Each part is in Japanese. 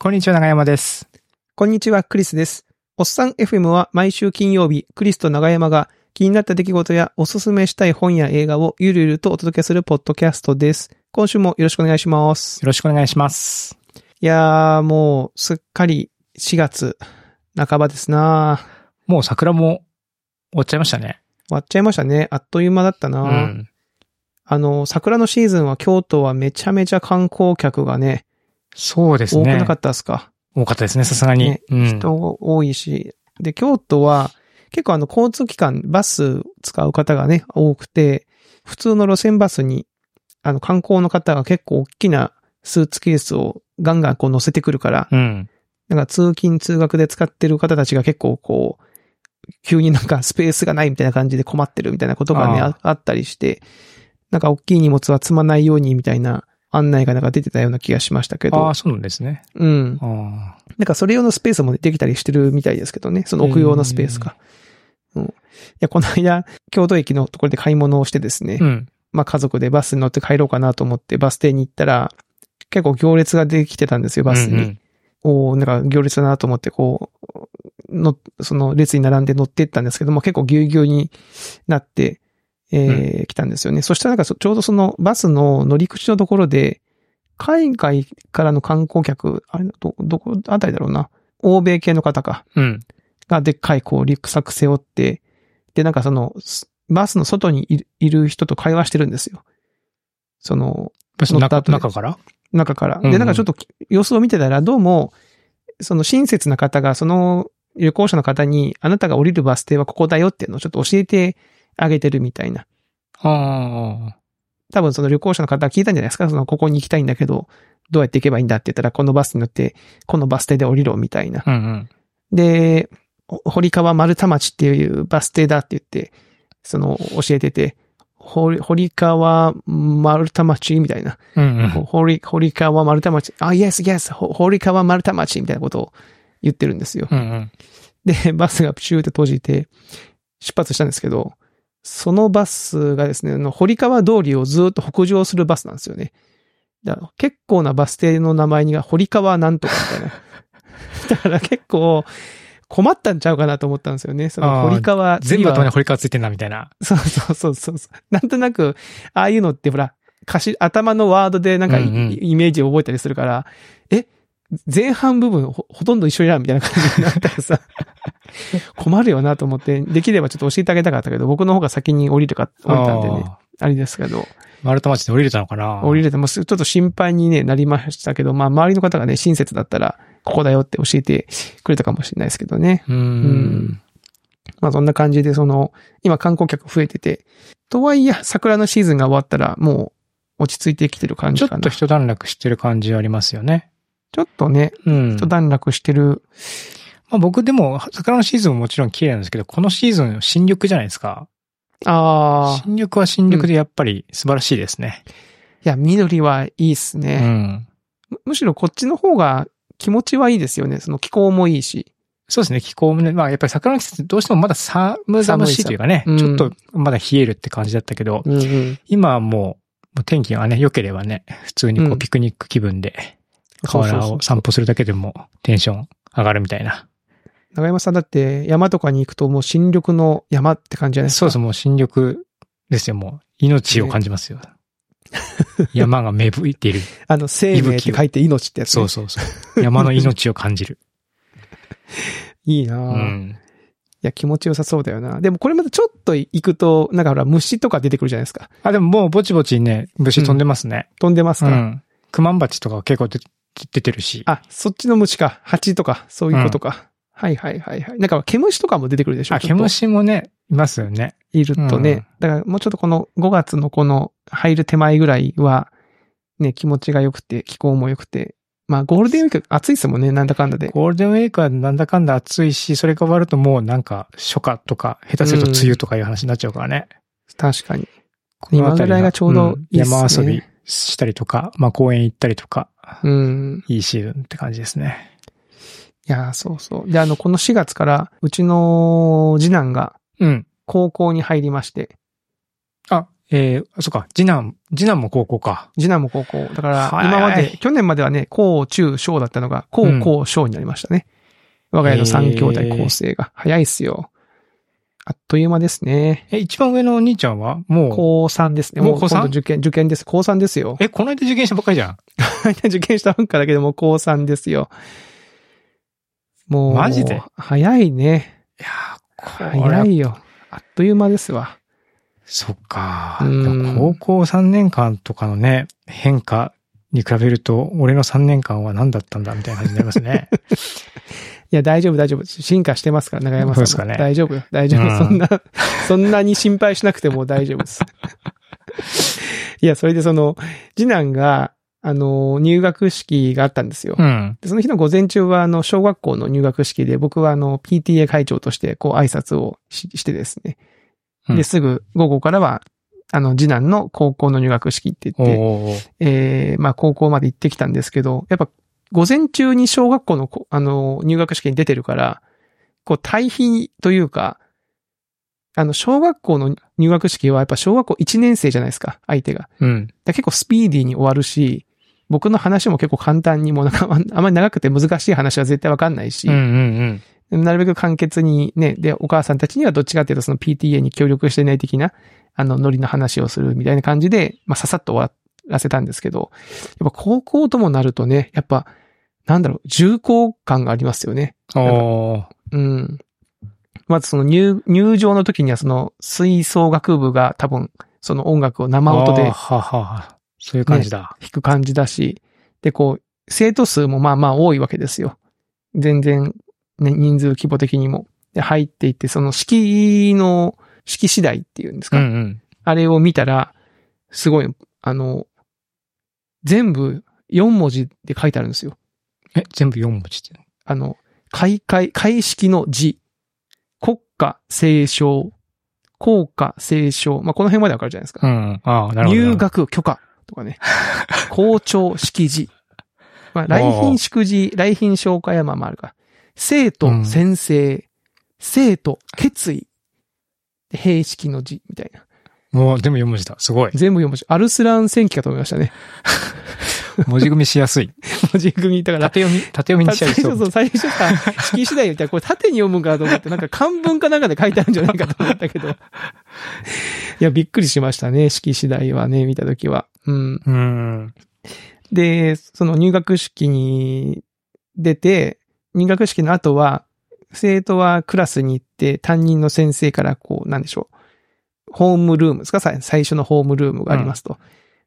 こんにちは、長山です。こんにちは、クリスです。おっさん FM は毎週金曜日、クリスと長山が気になった出来事やおすすめしたい本や映画をゆるゆるとお届けするポッドキャストです。今週もよろしくお願いします。よろしくお願いします。いやー、もうすっかり4月半ばですなもう桜も終わっちゃいましたね。終わっちゃいましたね。あっという間だったな、うん。あの、桜のシーズンは京都はめちゃめちゃ観光客がね、そうですね。多くなかったですか？多かったですね、さすがに。ねうん。人多いし、で、京都は結構あの交通機関、バス使う方がね、多くて、普通の路線バスに、あの観光の方が結構大きなスーツケースをガンガンこう乗せてくるから、うん。なんか通勤通学で使ってる方たちが結構こう、急になんかスペースがないみたいな感じで困ってるみたいなことがね、あったりして、なんか大きい荷物は積まないようにみたいな案内がなんか出てたような気がしましたけどああ、、そうなんですね。うん。あなんかそれ用のスペースもできたりしてるみたいですけどね。その置く用のスペースか。うん。いや、この間、京都駅のところで買い物をしてですね。あ。うん。まあ家族でバスに乗って帰ろうかなと思ってバス停に行ったら、結構行列ができてたんですよ、バスに。うんうんおーなんか行列だなと思って、こう、の、その列に並んで乗ってったんですけども、結構ぎゅうぎゅうになって、えー来たんですよね。そしたらなんかそちょうどそのバスの乗り口のところで、海外からの観光客、あれ、ど、どこあたりだろうな。欧米系の方か。うん。がでっかいこうリュックサック背負って、で、なんかその、すバスの外にいる人と会話してるんですよ。その、バスの中から？中から。で、なんかちょっと様子を見てたら、どうも、その親切な方が、その旅行者の方に、あなたが降りるバス停はここだよっていうのをちょっと教えてあげてるみたいな。ああ。多分その旅行者の方は聞いたんじゃないですか？その、ここに行きたいんだけど、どうやって行けばいいんだって言ったら、このバスに乗って、このバス停で降りろみたいな。うんうん。で、ほ堀川丸太町っていうバス停だって言って、その、教えてて、堀堀川丸太町みたいな。うんうん。堀、堀川丸太町。あ、yes, yes, ほ堀川丸太町みたいなことを言ってるんですよ。うんうん。で、バスがプシューって閉じて、出発したんですけど、そのバスがですね、堀川通りをずっと北上するバスなんですよね。だから結構なバス停の名前にが堀川なんとかみたいな。だから結構困ったんちゃうかなと思ったんですよね。その堀川、全部頭に堀川ついてんな、みたいな。そうそうそうそうそう。なんとなく、ああいうのってほら、頭のワードでなんかイ,、メージを覚えたりするから、え前半部分ほほとんど一緒やんみたいな感じになったらさ、困るよなと思って、できればちょっと教えてあげたかったけど、僕の方が先に降りるか、降りたんでね、ああれですけど、ー。丸太町で降りれたのかな？降りれてもちょっと心配に、ね、なりましたけど、まあ周りの方がね、親切だったら、ここだよって教えてくれたかもしれないですけどね。うーうんん。まあそんな感じで、その、今観光客増えてて、とはいえ、桜のシーズンが終わったら、もう落ち着いてきてる感じかな。ちょっと一段落してる感じありますよね。ちょっとね、うん。一段落してる。まあ僕でも、桜のシーズンももちろん綺麗なんですけど、このシーズン新緑じゃないですか。ああ、新緑は新緑でやっぱり素晴らしいですね。いや、緑はいいっすうね、ん。む。むしろこっちの方が気持ちはいいですよね。その気候もいいし。そうですね、気候もね、まあやっぱり桜の季節どうしてもまだ寒々しいというかね、寒いさちょっとまだ冷えるって感じだったけど、うんうん。今はもう、天気がね、良ければね、普通にこううんピクニック気分で、河原を散歩するだけでもテンション上がるみたいな。長山さんだって山とかに行くともう新緑の山って感じじゃないですか。そうそう、もう新緑ですよ、もう。命を感じますよ。山が芽吹いている。あの、生命って書いて命ってやつ、ね。そうそうそう。山の命を感じる。いいなぁ、いうん。や、気持ちよさそうだよな。でもこれまたちょっと行くと、なんかほら、虫とか出てくるじゃないですか。あ、でももうぼちぼちね、虫飛んでますね。飛んでますか、うん。クマンバチとか結構出出てるし。あ、そっちの虫か。蜂とか、そういうことか。はいはいはいはい。なんか、毛虫とかも出てくるでしょあ、毛虫もね、いますよね。いるとね。うんだから、もうちょっとこの5月のこの入る手前ぐらいは、ね、気持ちが良くて、気候も良くて。まあ、ゴールデンウィーク暑いですもんね、なんだかんだで。ゴールデンウィークはなんだかんだ暑いし、それが終わるともうなんか初夏とか、下手すると梅雨とかいう話になっちゃうからね。確かに。今ぐらいがちょうどいいっすねん山遊びしたりとか、まあ公園行ったりとか、うん。いいシーズンって感じですね。いやー、そうそう。で、あの、この4月から、うちの次男がうん。高校に入りまして、あ、えー、そっか、次男、次男も高校か。次男も高校。だから、はい今まで、去年まではね、高中小だったのが、高高小になりましたね。我が家の三兄弟構成が。早いっすよ。あっという間ですね。え、一番上のお兄ちゃんは？もう、高3ですね。もう高三今度受験、受験です。高3ですよ。え、この間受験したばっかりじゃん。受験したばっかだけどもう高3ですよ。もう、マジで？早いね。いや早いよ。あっという間ですわ。そっか。うん高校3年間とかのね、変化に比べると、俺の3年間は何だったんだみたいな感じになりますね。いや、大丈夫、大丈夫。進化してますから、長山さんも。そうですかね大丈夫よ、大丈夫。うんそんな、そんなに心配しなくても大丈夫です。いや、それでその、次男が、あの、入学式があったんですよ。うん。でその日の午前中は、あの、小学校の入学式で、僕はあの、PTA 会長として、こう、挨拶をししてですね。うんで、すぐ、午後からは、あの、次男の高校の入学式ってお言って、ーえー、まあ、高校まで行ってきたんですけど、やっぱ、午前中に小学校のこ、あの、入学式に出てるから、こう、対比というか、あの、小学校の入学式はやっぱ小学校1年生じゃないですか、相手が。うん。ら結構スピーディーに終わるし、僕の話も結構簡単にもうなんかあんあまり長くて難しい話は絶対わかんないし、うんうんうん。なるべく簡潔にね、で、お母さんたちにはどっちかっていうとその PTA に協力してない的な、あの、ノリの話をするみたいな感じで、まあ、ささっと終わらせたんですけど、やっぱ高校ともなるとね、やっぱ、なんだろう、重厚感がありますよね。うん。まずその入、入場の時にはその、吹奏楽部が多分、その音楽を生音ではは。そういう感じだ。弾く感じだし、で、こう、生徒数もまあまあ多いわけですよ。全然、ね、人数規模的にも。で、入っていって、その式の、式次第っていうんですか。うんうん。あれを見たら、すごい、あの、全部4文字で書いてあるんですよ。え、全部4文字って。あの、開会、開式の字、国歌斉唱、校歌斉唱、まあ、この辺までわかるじゃないですか。うん。ああ、なるほど。入学許可とかね。校長式辞。まあ、来賓祝辞、来賓紹介はまあまああるか。生徒先生、生徒決意。で兵式の字みたいな。もう、でも4文字だ。すごい。全部読むし、アルスラン戦記かと思いましたね。文字組みしやすい。文字組み。だから、縦読み、縦読みにしちゃいそう。最初そう、最初さ、式次第みたいな、これ縦に読むんかと思って、なんか漢文かなんかで書いてあるんじゃないかと思ったけど。いや、びっくりしましたね、式次第はね、見たときは。うん。うん。で、その入学式に出て、入学式の後は、生徒はクラスに行って、担任の先生からこう、なんでしょう。ホームルームですか？さ最初のホームルームがありますと。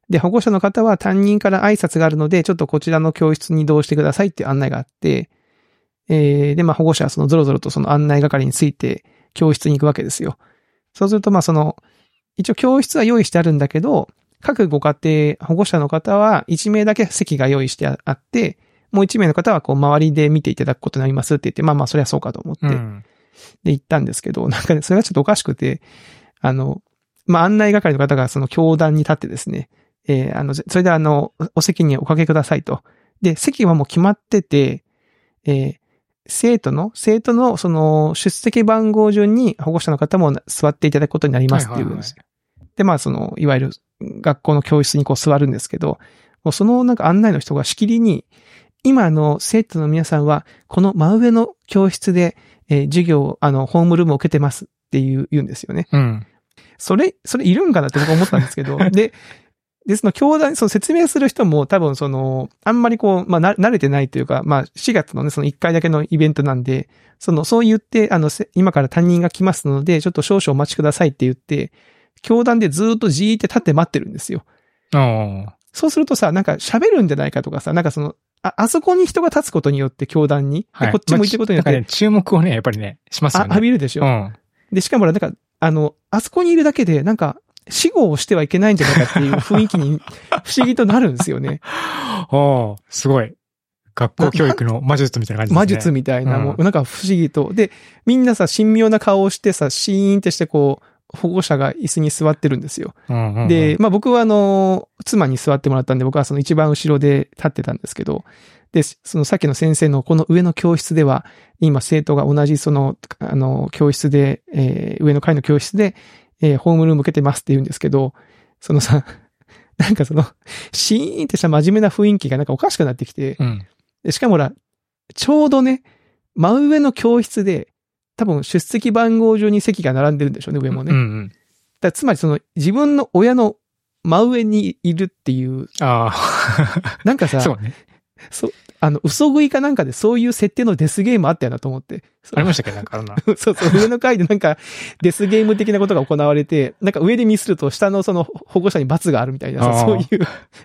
で、保護者の方は担任から挨拶があるので、ちょっとこちらの教室に移動してくださいっていう案内があって、えー、で、まあ保護者はそのゾロゾロとその案内係について教室に行くわけですよ。そうすると、まあその、一応教室は用意してあるんだけど、各ご家庭、保護者の方は1名だけ席が用意してあって、もう1名の方はこう周りで見ていただくことになりますって言って、まあまあそれはそうかと思って、うん。で行ったんですけど、なんかね、それがちょっとおかしくて、あの、まあ案内係の方がその教壇に立ってですね、えーあの、それであの、おお席におかけくださいと。で、席はもう決まってて、えー生徒の、生徒のその出席番号順に保護者の方も座っていただくことになりますっていうんですよ。で、まあその、いわゆる学校の教室にこう座るんですけど、もうそのなんか案内の人がしきりに、今あの生徒の皆さんは、この真上の教室で、えー授業を、あの、ホームルームを受けてますっていう、言うんですよね。うん。それ、それいるんかなって僕は思ったんですけど、で、で、その教団、その説明する人も多分その、あんまりこう、まあ、な、慣れてないというか、まあ、4月のね、その1回だけのイベントなんで、その、そう言って、あの、せ今から担任が来ますので、ちょっと少々お待ちくださいって言って、教団でずーっとじーって立って待ってるんですよ。ああ。そうするとさ、なんか喋るんじゃないかとかさ、なんかその、あ、あそこに人が立つことによって教団に、ではい。こっち向いてることによって、まあ注目をね、やっぱりね、しますあよね。浴びるでしょ、うん。で、しかもなんか、あの、あそこにいるだけで、なんか、死後をしてはいけないんじゃないかっていう雰囲気に 不思議となるんですよね。ああ、すごい。学校教育の魔術みたいな感じですね。魔術みたいな、うんもうなんか不思議と。で、みんなさ、神妙な顔をしてさ、シーンってしてこう、保護者が椅子に座ってるんですよ。うんうんうんで、、まあ僕はあの、妻に座ってもらったんで、僕はその一番後ろで立ってたんですけど、で、そのさっきの先生のこの上の教室では、今生徒が同じその、あの、教室で、えー上の階の教室で、えーホームルーム受けてますって言うんですけど、そのさ、なんかその、シーンってした真面目な雰囲気がなんかおかしくなってきて、うん。でしかもほら、ちょうどね、真上の教室で、多分出席番号順に席が並んでるんでしょうね、上もね。うんうん。だつまりその自分の親の真上にいるっていう、あなんかあ、さ、そうね。あの、嘘食いかなんかでそういう設定のデスゲームあったよなと思って。ありましたっけ？なんかあんな。そうそう、上の階でなんか、デスゲーム的なことが行われて、なんか上でミスると下のその保護者に罰があるみたいなそういう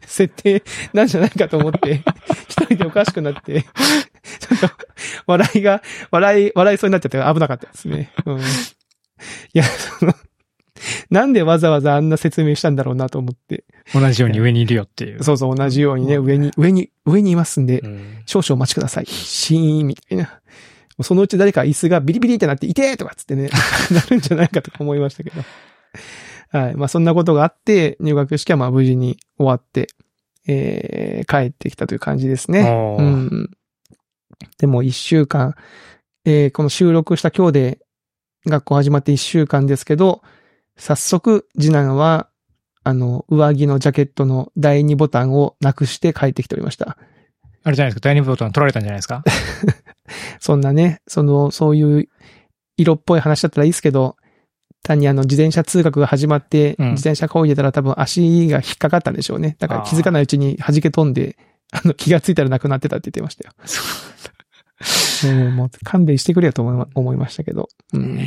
設定なんじゃないかと思って、一人でおかしくなって、ちょっと、笑いが、笑い、笑いそうになっちゃって危なかったですね。うん。いや、その、なんでわざわざあんな説明したんだろうなと思って。同じように上にいるよっていう。そうそう、同じようにね、上に、上に、上にいますんで、うん。少々お待ちください。シーンみたいな。そのうち誰か椅子がビリビリってなって、いてーとかっつってね、なるんじゃないかとか思いましたけど。はい。まあそんなことがあって、入学式はまあ無事に終わって、えー、帰ってきたという感じですね。うん。でも一週間、えー、この収録した今日で学校始まって一週間ですけど、早速次男は、あの、上着のジャケットの第二ボタンをなくして帰ってきておりました。あれじゃないですか、第二ボタン取られたんじゃないですか？そんなね、その、そういう色っぽい話だったらいいですけど、単にあの自転車通学が始まって、うん自転車こいでたら多分足が引っかかったんでしょうね。だから気づかないうちに弾け飛んで、あの気がついたらなくなってたって言ってましたよ。うんもう勘弁してくれよと思いま思いましたけど。うん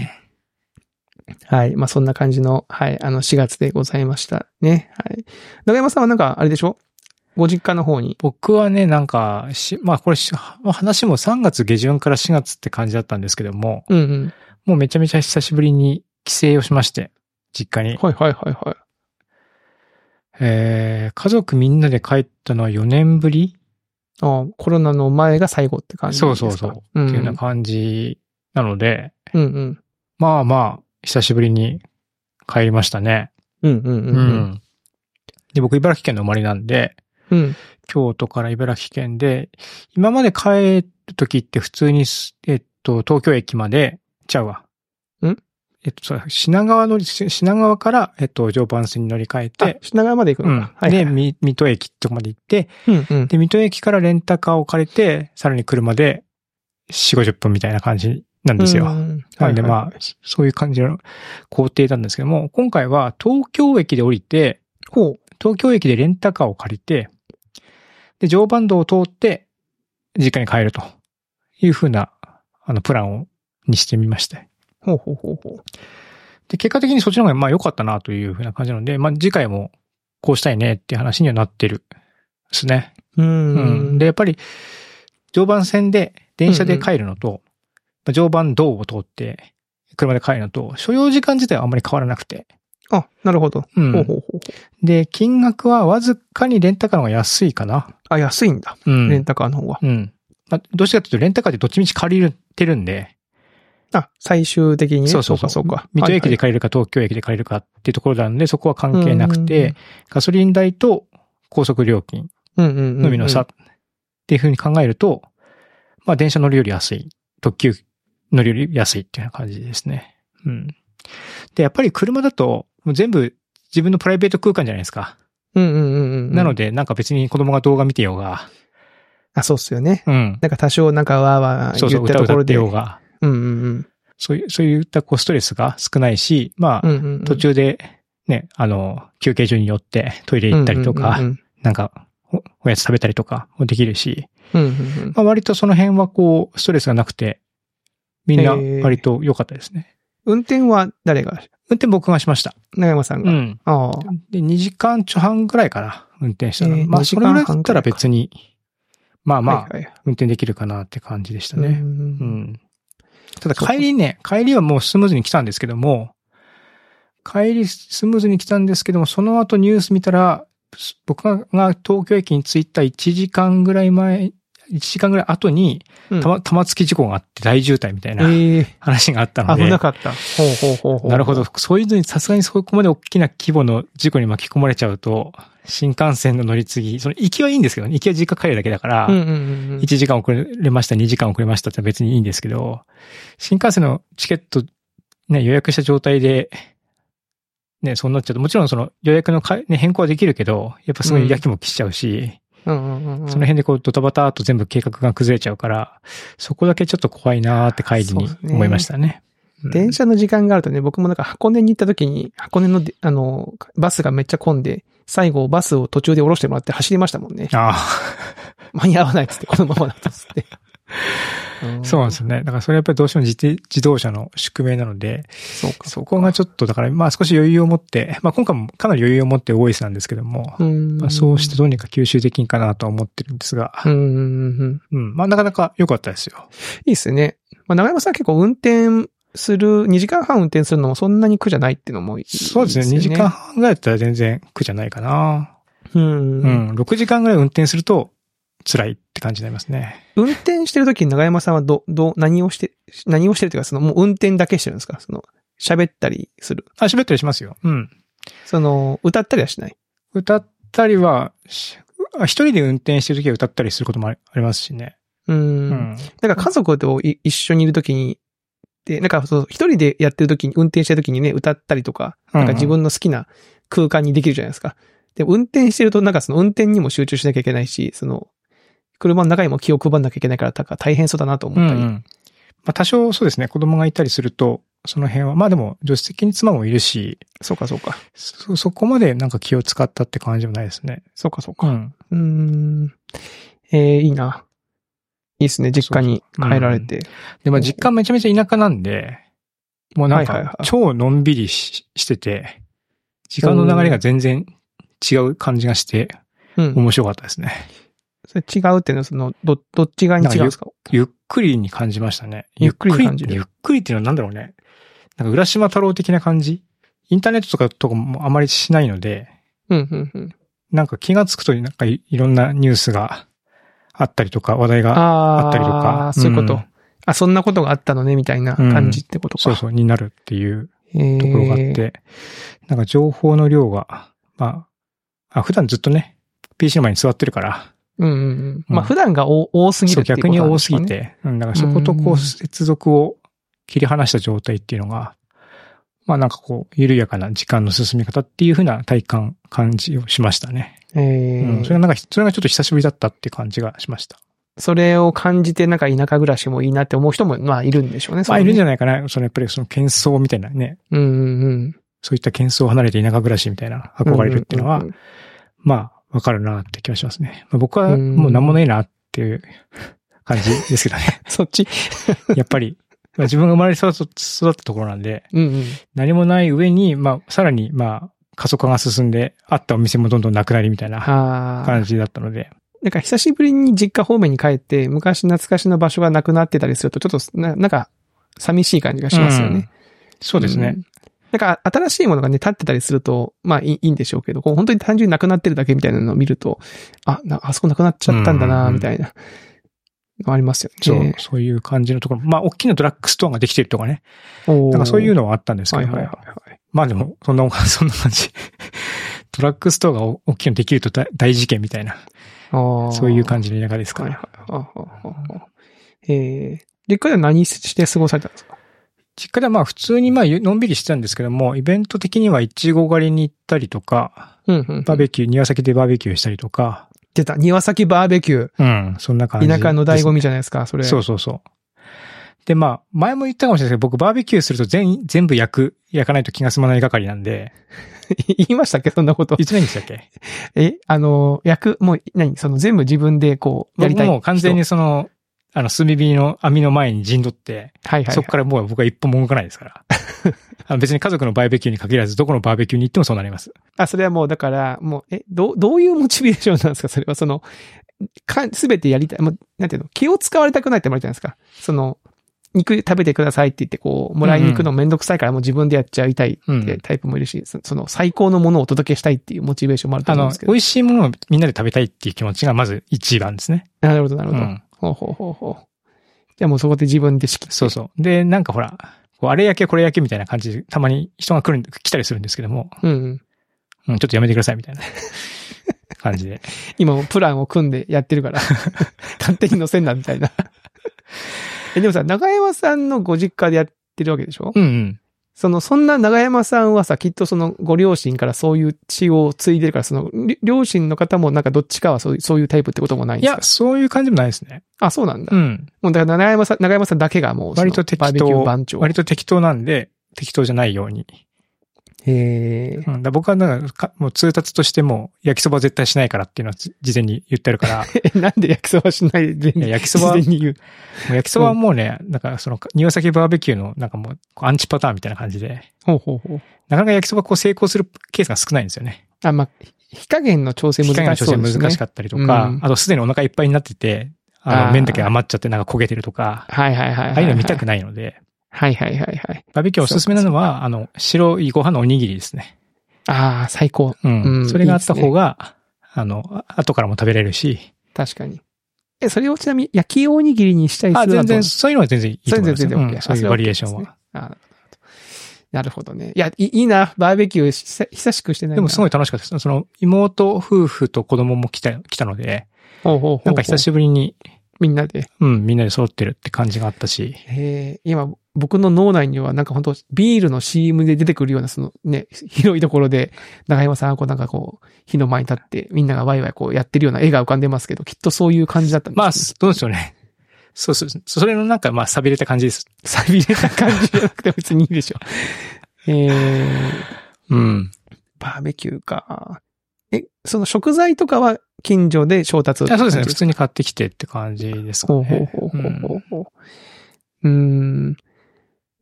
はい。まあ、そんな感じの、はい、あの、4月でございましたね。はい。長山さんはなんか、あれでしょ？ご実家の方に。僕はね、なんか、し、まあこれし、まあ話も3月下旬から4月って感じだったんですけども、うんうん。もうめちゃめちゃ久しぶりに帰省をしまして、実家に。はいはいはいはい。えー、家族みんなで帰ったのは4年ぶり？ああコロナの前が最後って感じですか？そうそうそう。うっていうようん。な感じなので、うんうん。まあまあ、久しぶりに帰りましたね。うんうんううんん。で、僕茨城県の生まれなんで、うん。京都から茨城県で、今まで帰る時って普通にす、えっと、東京駅まで、ちゃうわ。ん？えっと、品川の、し品川から、えっと、常磐線に乗り換えあて、、品川まで行くうんのか。。はいで、はい。み水戸駅ってとこまで行って、うんうん。で、水戸駅からレンタカーを借りて、さらに車で4、50分みたいな感じなんですよ。うんなんでまあはいはいはい、そういう感じの工程なんですけども、今回は東京駅で降りて。東京駅でレンタカーを借りて、で、常磐道を通って、実家に帰るというふうな、あの、プランを、にしてみまして。ほうほうほうほう。で、結果的にそっちの方がまあ良かったなというふうな感じなので、まあ次回もこうしたいねっていう話にはなってるですね。ううん。ん。で、やっぱり、常磐線で電車で帰るのと、まあ常磐道を通って車で帰るのと、所要時間自体はあんまり変わらなくて。あ、なるほど。うんほうほうほう。で、金額はわずかにレンタカーの方が安いかな。あ、安いんだ。うん。レンタカーの方が。うん。まあ、どっちかというと、レンタカーでどっちみち借りてるんで、あ、最終的にね。そうそうそう。そうか、そうか。水戸駅ではい借りるか東京駅で借りるかっていうところなんで、そこは関係なくて、ガソリン代と高速料金。のみの差っていうふうに考えると、まあ電車乗るより安い。特急乗るより安いっていうような感じですね。うん。で、やっぱり車だと、もう全部自分のプライベート空間じゃないですか。うんうんうんうん。なので、なんか別に子供が動画見てようが、あ、そうっすよね。うん。なんか多少なんかわーわーそうそう、言ったところで。歌歌ってようが、うんうんうん。そういう、そういったこうストレスが少ないし、まあ、うんうんうん。途中で、ね、あの、休憩所に寄ってトイレ行ったりとか、うんうんなんかお、おやつ食べたりとかもできるし、うんうんうん。まあ、割とその辺はこう、ストレスがなくて、みんな割と良かったですね。運転は誰が？運転僕がしました。長山さんが。うん。ああ。で、2時間ちょ半ぐらいかな、運転したの。えー2まあ、それぐらいだったら別に、まあまあ、はいはい運転できるかなって感じでしたね。うんうん。ただ帰りね、帰りはもうスムーズに来たんですけども、帰りスムーズに来たんですけども、その後ニュース見たら、僕が東京駅に着いた1時間ぐらい前、1時間ぐらい後に、うん玉、玉突き事故があって大渋滞みたいなええ話があったので、危なかった。ほうほうほうほう。なるほど。。そういうのにさすがにそこまで大きな規模の事故に巻き込まれちゃうと、新幹線の乗り継ぎ、その行きはいいんですけどね。行きは実家帰るだけだから、うんうんうんうん。1時間遅れました、2時間遅れましたって別にいいんですけど、新幹線のチケットね、予約した状態でね、そうなっちゃうと、もちろんその予約のか、ね、変更はできるけど、やっぱすごいやきもきしちゃうし、うんうんうんうん。その辺でこうドタバタと全部計画が崩れちゃうから、そこだけちょっと怖いなーって帰りに思いましたね。うん電車の時間があるとね、僕もなんか箱根に行った時に、箱根ので、あの、バスがめっちゃ混んで、最後バスを途中で降ろしてもらって走りましたもんね。あ 間に合わないっつって、このままだとっつって。あ、そうなんですよね。だからそれやっぱりどうしても自転自動車の宿命なので、そうか、そこがちょっと、だからまあ少し余裕を持って、まあ今回もかなり余裕を持って大石なんですけども、うん。まあ、そうしてどうにか吸収できんかなとは思ってるんですが、うんまあなかなか良かったですよ。いいっすね。まあ、長山さん結構運転する、2時間半運転するのもそんなに苦じゃないっていうのもいいそうですね。2時間。半ぐらいだったら全然苦じゃないかな。うん。うん。6時間ぐらい運転すると辛いって感じになりますね。運転してる時に長山さんはど、ど、何をして、何をしてるというか、そのもう運転だけしてるんですか？その、喋ったりする？あ、喋ったりしますよ。うん。その、歌ったりはしない？歌ったりは、一人で運転してる時は歌ったりすることもありますしね。う。うんん。なんか家族とい一緒にいる時に、で、なんかそう、一人でやってる時に、運転してる時にね、歌ったりとか、なんか自分の好きな空間にできるじゃないですか。で、運転してると、なんかその運転にも集中しなきゃいけないし、その、車の中にも気を配んなきゃいけないから、大変そうだなと思ったり。うんうんまあ多少そうですね、子供がいたりすると、その辺は、まあでも、助手席に妻もいるし、そうか、そうか。そ、そこまでなんか気を使ったって感じもないですね。そうか、そうか。うん。うーん。えー、いいな。いいっすね、実家に帰られて。で、まあ実家めちゃめちゃ田舎なんで、もうなんか超のんびりししてて、時間の流れが全然違う感じがして、うん。面白かったですね。それ違うっていうのは、その、ど、どっち側に違うんですか？ゆっくりに感じましたね。ゆっくりに感じるゆっくりっていうのはなんだろうね。なんか浦島太郎的な感じ？インターネットとかとかもあまりしないので、うん、うん、うん。なんか気がつくとなんかいいろんなニュースがあったりとか、話題がああったりとか。そういうこと？んあ、そんなことがあったのね、みたいな感じってことか。そうそう、になるっていうえところがあっーて、なんか情報の量が、まあ、あ、普段ずっとね、PC の前に座ってるから、うんうんうん。まあ普段が多多すぎるっていうこと逆に多すぎて、うん、だからそことこう接続を切り離した状態っていうのが、まあなんかこう、緩やかな時間の進み方っていう風な体感、感じをしましたね。えうん。ーそれがなんか、それがちょっと久しぶりだったって感じがしました。それを感じてなんか田舎暮らしもいいなって思う人も、まあいるんでしょうね。まあいるんじゃゃないかな。そのやっぱりその喧騒みたいなね、うんうんうん。そういった喧騒を離れて田舎暮らしみたいな憧れるっていうのは、んんんまあ、わかるなって気がしますね。まあ、僕はうんもう何もねえなっていう感じですけどね。そっち？やっぱり、まあ、自分が生まれ育った育ったところなんで、うんうん。何もない上に、まあ、さらに、まあ、過疎化が進んで、あったお店もどんどんなくなりみたいな。感じだったので、なんか久しぶりに実家方面に帰って、昔懐かしの場所がなくなってたりすると、ちょっとな、なんか、寂しい感じがしますよね。そうですねん。。なんか、新しいものがね、立ってたりすると、まあいいんでしょうけど、こう本当に単純になくなってるだけみたいなのを見ると、あ、なあそこなくなっちゃったんだな、うんみたいな、のありますよそうね。、そういう感じのところ。まあ、大きなドラッグストアができてるとかね。なんかそういうののはあったんですけども。はいはいはいはい。まあでも、そんな、そんな感じ。ドラッグストアが大きいのできると大大事件みたいな。そういう感じの田舎ですかはいら。はいはいはいはい。えー、実家では何して過ごされたんですか？実家ではまあ普通にまあのんびりしてたんですけども、イベント的にはイチゴ狩りに行ったりとか、うんうん。バーベキュー、庭先でバーベキューしたりとか、出た。庭先バーベキュうん、そんな感じー。です。田舎の醍醐味じゃないですか、それ。そうそうそう。で、まあ、前も言ったかもしれないですけど、僕バーベキューすると全、全部焼く、焼かないと気が済まない係なんで、言いましたっけそんなこと。いつないんでしたっけ え、あの、焼く、もう、何？その全部自分でこう、やりたいもう完全にその、あの、炭火の網の前に陣取って、はいはい、はい。そこからもう僕は一歩も動かないですから。あの別に家族のバーベキューに限らず、どこのバーベキューに行ってもそうなります。あ、それはもう、だから、もう、え、どう、どういうモチベーションなんですかそれは、その、か、すべてやりたい。もう、なんていうの気を使われたくないってもあるじゃないですか？その、肉食べてくださいって言って、こう、もらいに行くのめんどくさいからもう自分でやっちゃいたいってうんタイプもいるし、そその、最高のものをお届けしたいっていうモチベーションもあるとあの思うんですけ、ど。美味しいものをみんなで食べたいっていう気持ちがまず一番ですね。なるほど、なるほど。うんほうほうほうほう。じゃあもうそこで自分で仕切って。そうそう。で、なんかほら、こうあれ焼けこれ焼けみたいな感じで、たまに人が来るん、来たりするんですけども、うんうん。うん、ちょっとやめてくださいみたいな 感じで。今もプランを組んでやってるから、勝手に乗せんな、みたいな。え、でもさ、長山さんのご実家でやってるわけでしょ？うんうん。その、そんな長山さんはさ、きっとそのご両親からそういう血を継いでるから、その、り両親の方もなんかどっちかはそういう、そういうタイプってこともないんですか？いや、そういう感じもないですね。あ、そうなんだ。うん。もうだから長山さん、長山さんだけがもう割と適バーベキュー番当。長。割と適当なんで、適当じゃないように。へえ。うん、だ僕はなんかか、もう通達としても、焼きそば絶対しないからっていうのはじ事前に言ってあるから、え、なんで焼きそばしないで、焼きそばに言う。焼きそばはもうね、なんかその、庭先バーベキューの、なんかもう、アンチパターンみたいな感じで、ほうほうほう。なかなか焼きそばこう成功するケースが少ないんですよね。あ、まあ、火加減の調整難機械の調整しそうですね。難しかったりとか、うんあとすでにお腹いっぱいになってて、あの、麺だけ余っちゃってなんか焦げてるとか、はいはいはいはい。ああいうの見たくないので、はいはいはいはい。バーベキューおすすめなのは、あの、白いご飯のおにぎりですね。ああ、最高。うん。うんそれがあった方が、あの、後からも食べれるし、確かに。え、それをちなみに焼きおにぎりにしたりすあ、全然、そういうのは全然いいと思いますよ。それ全然 OK うんそういうバリエーションは。。あなるほどね。いや、いいいな。バーベキュー久久しくしてないな。でもすごい楽しかったです。その、妹夫婦と子供も来た、来たので、ほうほうほうほうなんか久しぶりに、みんなで。うん、みんなで揃ってるって感じがあったし、へえ、今、僕の脳内にはなんか本当ビールの CM で出てくるような、そのね、広いところで、長山さんがこうなんかこう、火の前に立って、みんながワイワイこうやってるような絵が浮かんでますけど、きっとそういう感じだったんまあ、ですどうでしょうね。そうそう。それのなんか、まあ、錆びれた感じです。錆びれた感じじゃなくて別にいいでしょ。えー、うん。バーベキューか。え、その食材とかは近所で調達あそうですね。普普通に買ってきてって感じですかほうね。ほうほうほうほうほう。うーん。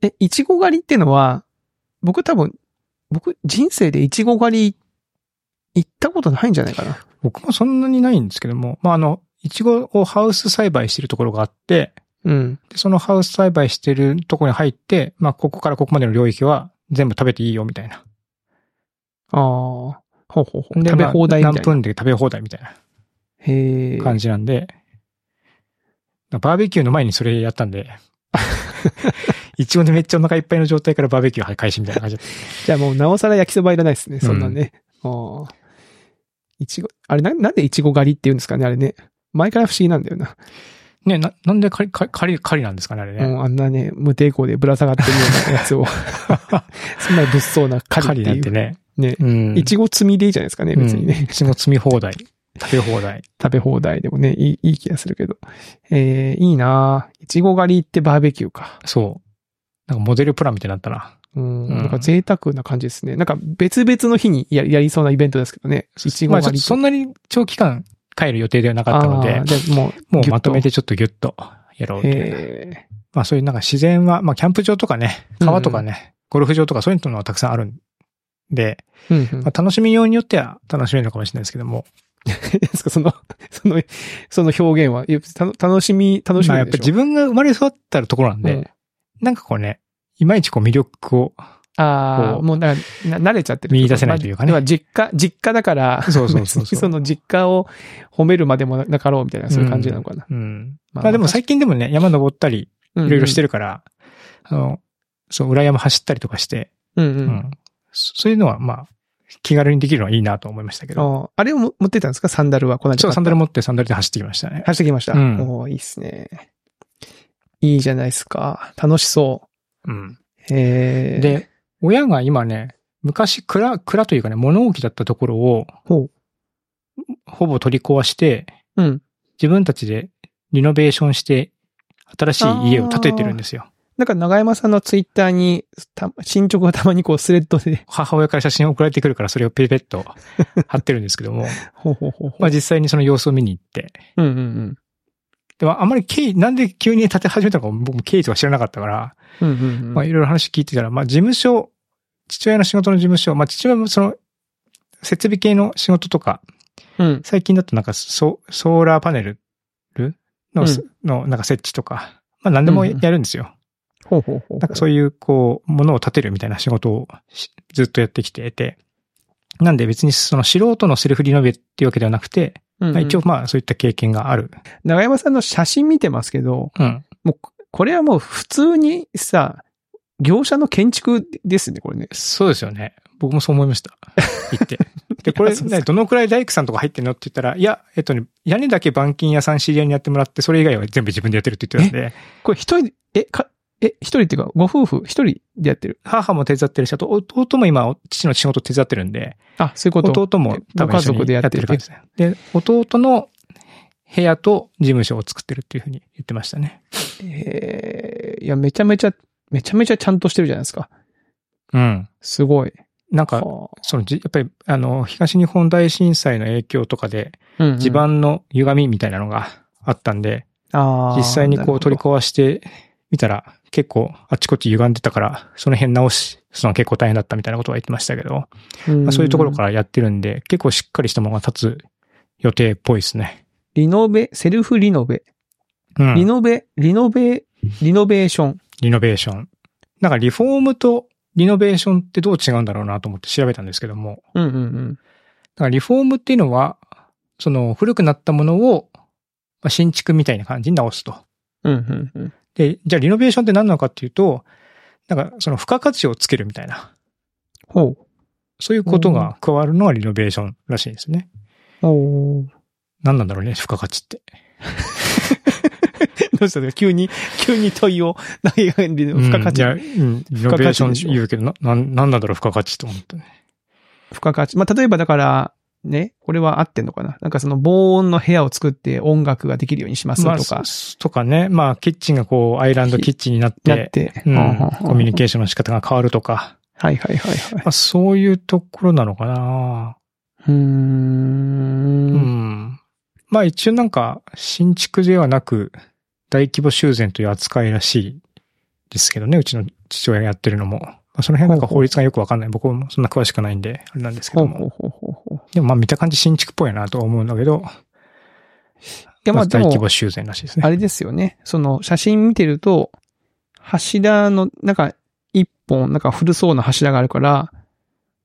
え、いちご狩りってのは、僕多分、僕人生でいちご狩り行ったことないんじゃないかな。僕もそんなにないんですけども、まあ、あの、いちごをハウス栽培してるところがあって、うん。でそのハウス栽培してるところに入って、まあ、ここからここまでの領域は全部食べていいよみたいな。ああ。ほうほうほう。で食べ放題みたいな。まあ何分で食べ放題みたいなへえ。感じなんで、バーベキューの前にそれやったんで、いちごでめっちゃお腹いっぱいの状態からバーベキュー開始みたいな感じ。じゃあもうなおさら焼きそばいらないですね。そんなね。ああ。いちご、あれな、なんでいちご狩りって言うんですかねあれね。前から不思議なんだよな。ね、な、なんで狩り、狩り、狩りなんですかねあれね。うん、あんなね、無抵抗でぶら下がってるようなやつを。そんな物騒な狩狩りっていう。りなんてね。ね。うん。いちご積みでいいじゃないですかね、別にね。うん。いちご積み放題。食べ放題。食べ放題でもね、いい、いい気がするけど。えー、いいないちご狩りってバーベキューか。そう。なんかモデルプランみたいになったな。うん、うん。なんか贅沢な感じですね。なんか別々の日にややりそうなイベントですけどね。いちごまあそんなに長期間帰る予定ではなかったのででもう、もうまとめて。てちょっとギュッとやろうみたいな。えまあそういうなんか自然は、まあキャンプ場とかね、川とかね、ゴルフ場とかそういうのはたくさんあるんで、ー、うんうん。まあ、楽しみようによっては楽しめるのかもしれないですけども、ですか？その、その、その表現は、楽しみ、楽しみまあやっぱ自分が生まれ育ったところなんで、うんなんかこうね、いまいちこう魅力を、ああ、もうだから、な慣れちゃってる。見出せないというかねまあ実家、実家だから、そうそうそう その実家を褒めるまでもなかろうみたいな、そういう感じなのかな。うん。まあまあでも最近でもね、山登ったり、いいろいろしてる。るから、あの、そう、裏山走ったりとかして、うんう。うんん。そそういうのは、まあ、気軽にできるのはいいなと思いましたけど。ああれをも持ってたんですか？サンダルは。この間そう、サンダルも持ってサンダルで走ってきましたね。走ってきました。うんおーいいっすね。いいじゃないですか。楽しそうん。う。へえ。、で、親が今ね、昔、蔵、蔵というかね、物置だったところを、ほほぼ取り壊して、う。うん。自分たちでリノベーションして、新しい家を建ててるんですよ。なんか長山さんのツイッターに、た進捗がたまにこうスレッドで、母親から写真送られてくるから、それをペペッと貼ってるんですけども、ほうほうほう。まあ実際にその様子を見に行って、うんうんうん。でもあんまり経緯、なんで急に建て始めたのか僕も経緯とか知らなかったから、うんうんうん。まあいろいろ話聞いてたら、まあ事務所、父親の仕事の事務所、まあ父親もその、設備系の仕事とか、うん。最近だとなんかソソーラーパネルの、うんのなんか設置とか、まあ何でもやるんですよ。ほうほうほう。なんかそういう、こう、ものを建てるみたいな仕事をしずっとやってきてて、なんで別にその素人のセルフリノベっていうわけではなくて、うんうんまあ一応まあそういった経験がある。長山さんの写真見てますけど、うん。もう、これはもう普通にさ、業者の建築ですね、これね。そうですよね。僕もそう思いました。言って。で、これ、ね、どのくらい大工さんとか入ってんのって言ったら、いや、えっとね、屋根だけ板金屋さん知り合いにやってもらって、それ以外は全部自分でやってるって言ってたんで、これ一人で、え、か、え、一人っていうか、ご夫婦一人でやってる？母も手伝ってるし、あと弟も今、父の仕事手伝ってるんで、あ、そういうこと。弟も多分ご家族でやってる感じですね。で、弟の部屋と事務所を作ってるっていうふうに言ってましたね。えー、いや、めちゃめちゃ、めちゃめちゃちゃんとしてるじゃないですか。うん。すごい。なんか、はそのじ、やっぱり、あの、東日本大震災の影響とかで、あうんうん地盤の歪みみたいなのがあったんで、あー実際にこう取り壊してみたら、結構あちこち歪んでたから、その辺直し、その結構大変だったみたいなことは言ってましたけど、まあ、そういうところからやってるんで、結構しっかりしたものが立つ予定っぽいですね。リノベ、セルフリノベ、うん。リノベ、リノベ、リノベーション？リノベーション。なんかリフォームとリノベーションってどう違うんだろうなと思って調べたんですけども、うんうんうん。だからリフォームっていうのは、その古くなったものをまあ新築みたいな感じに直すと。うんうんうん。で、じゃあリノベーションって何なのかっていうと、なんかその付加価値をつけるみたいな、ほう。そういうことが加わるのがリノベーションらしいんですね。おー。何なんだろうね、付加価値って。どうした急に、急に問いを投げかける付加価値。うんいや、うん、リノベーション言うけど、な、なんなんなんだろう、付加価値と思ったね。付加価値。まあ、例えばだから、ね、これは合ってんのかな？なんかその防音の部屋を作って音楽ができるようにしますとか、まあ、そとかね、まあ、キッチンがこう、アイランドキッチンになって、なって、うんコミュニケーションの仕方が変わるとか、はいはいはいはいま。あ、そういうところなのかな。うー。うんん。まあ一応なんか、新築ではなく、大規模修繕という扱いらしいですけどね、うちの父親がやってるのも。まあ、その辺なんか法律がよくわかんない。僕もそんな詳しくないんで、あれなんですけども。でもまあ見た感じ新築っぽいなとは思うんだけど、いやまあでも大規模、修繕らしいですね。あれですよね。その写真見てると、柱の、なんか、一本、なんか古そうな柱があるから、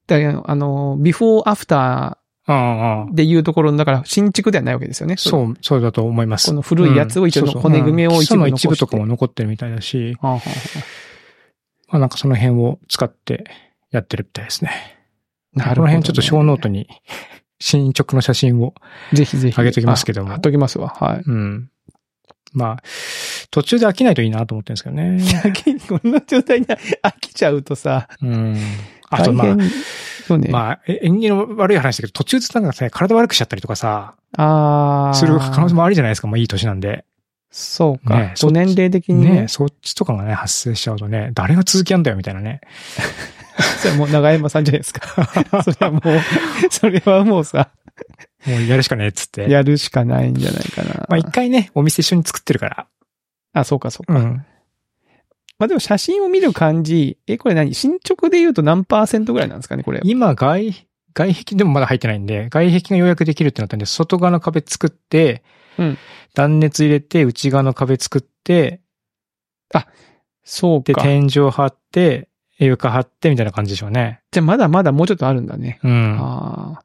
だあの、ビフォーアフターでいうところの、だから新築ではないわけですよね。そう、そうだと思います。この古いやつを一応うんそうそう骨組みを一部基礎の残して一部とかも残ってるみたいだし、はあはあはまあなんかその辺を使ってやってるみたいですね。あなるほど、ね。この辺ちょっとショーノートに 進捗の写真をぜひぜひ。上げときますけどもあ貼っときますわ。はい。うん。まあ、途中で飽きないといいなと思ってるんですけどね。こんな状態に飽きちゃうとさ、うん。あとまあ大、変よね。まあ、え縁起の悪い話だけど、途中でなんかさ、体悪くしちゃったりとかさ、ああ。する可能性もありじゃないですか。もういい年なんで。そうか。ね年齢的にね。ねそっちとかがね、発生しちゃうとね、誰が続きやんだよ、みたいなね。それはもう長山さんじゃないですか。それはもう、それはもうさ、もうやるしかねえっつって。やるしかないんじゃないかな。まあ一回ね、お店一緒に作ってるから。あ、そうかそうか。うん。まあでも写真を見る感じ、え、これ何？進捗で言うと何パーセントぐらいなんですかね、これ。今、外、外壁でもまだ入ってないんで、外壁がようやくできるってなったんで、外側の壁作って、うん断熱入れて、内側の壁作って、で、そうか。天井張って、床張って、みたいな感じでしょうね。じゃあまだまだもうちょっとあるんだね。うん。ああ。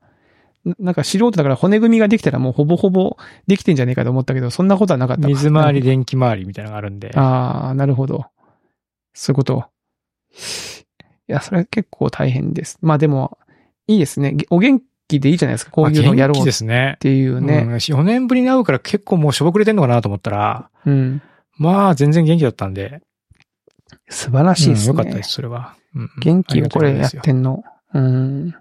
ななんか素人だから骨組みができたらもうほぼほぼできてんじゃねえかと思ったけど、そんなことはなかったか。水回り、電気回りみたいなのがあるんで。ああ、なるほど。そういうこと。いや、それは結構大変です。まあでも、いいですね。げお元気でいいじゃないですか。こういうのやろうっまあ元気ですね。ていうね。うん。4年ぶりに会うから結構もうしょぼくれてんのかなと思ったら、うん。まあ全然元気だったんで。素晴らしいですね。うんよかったです、それは。うん元気がこれやってんの。うん。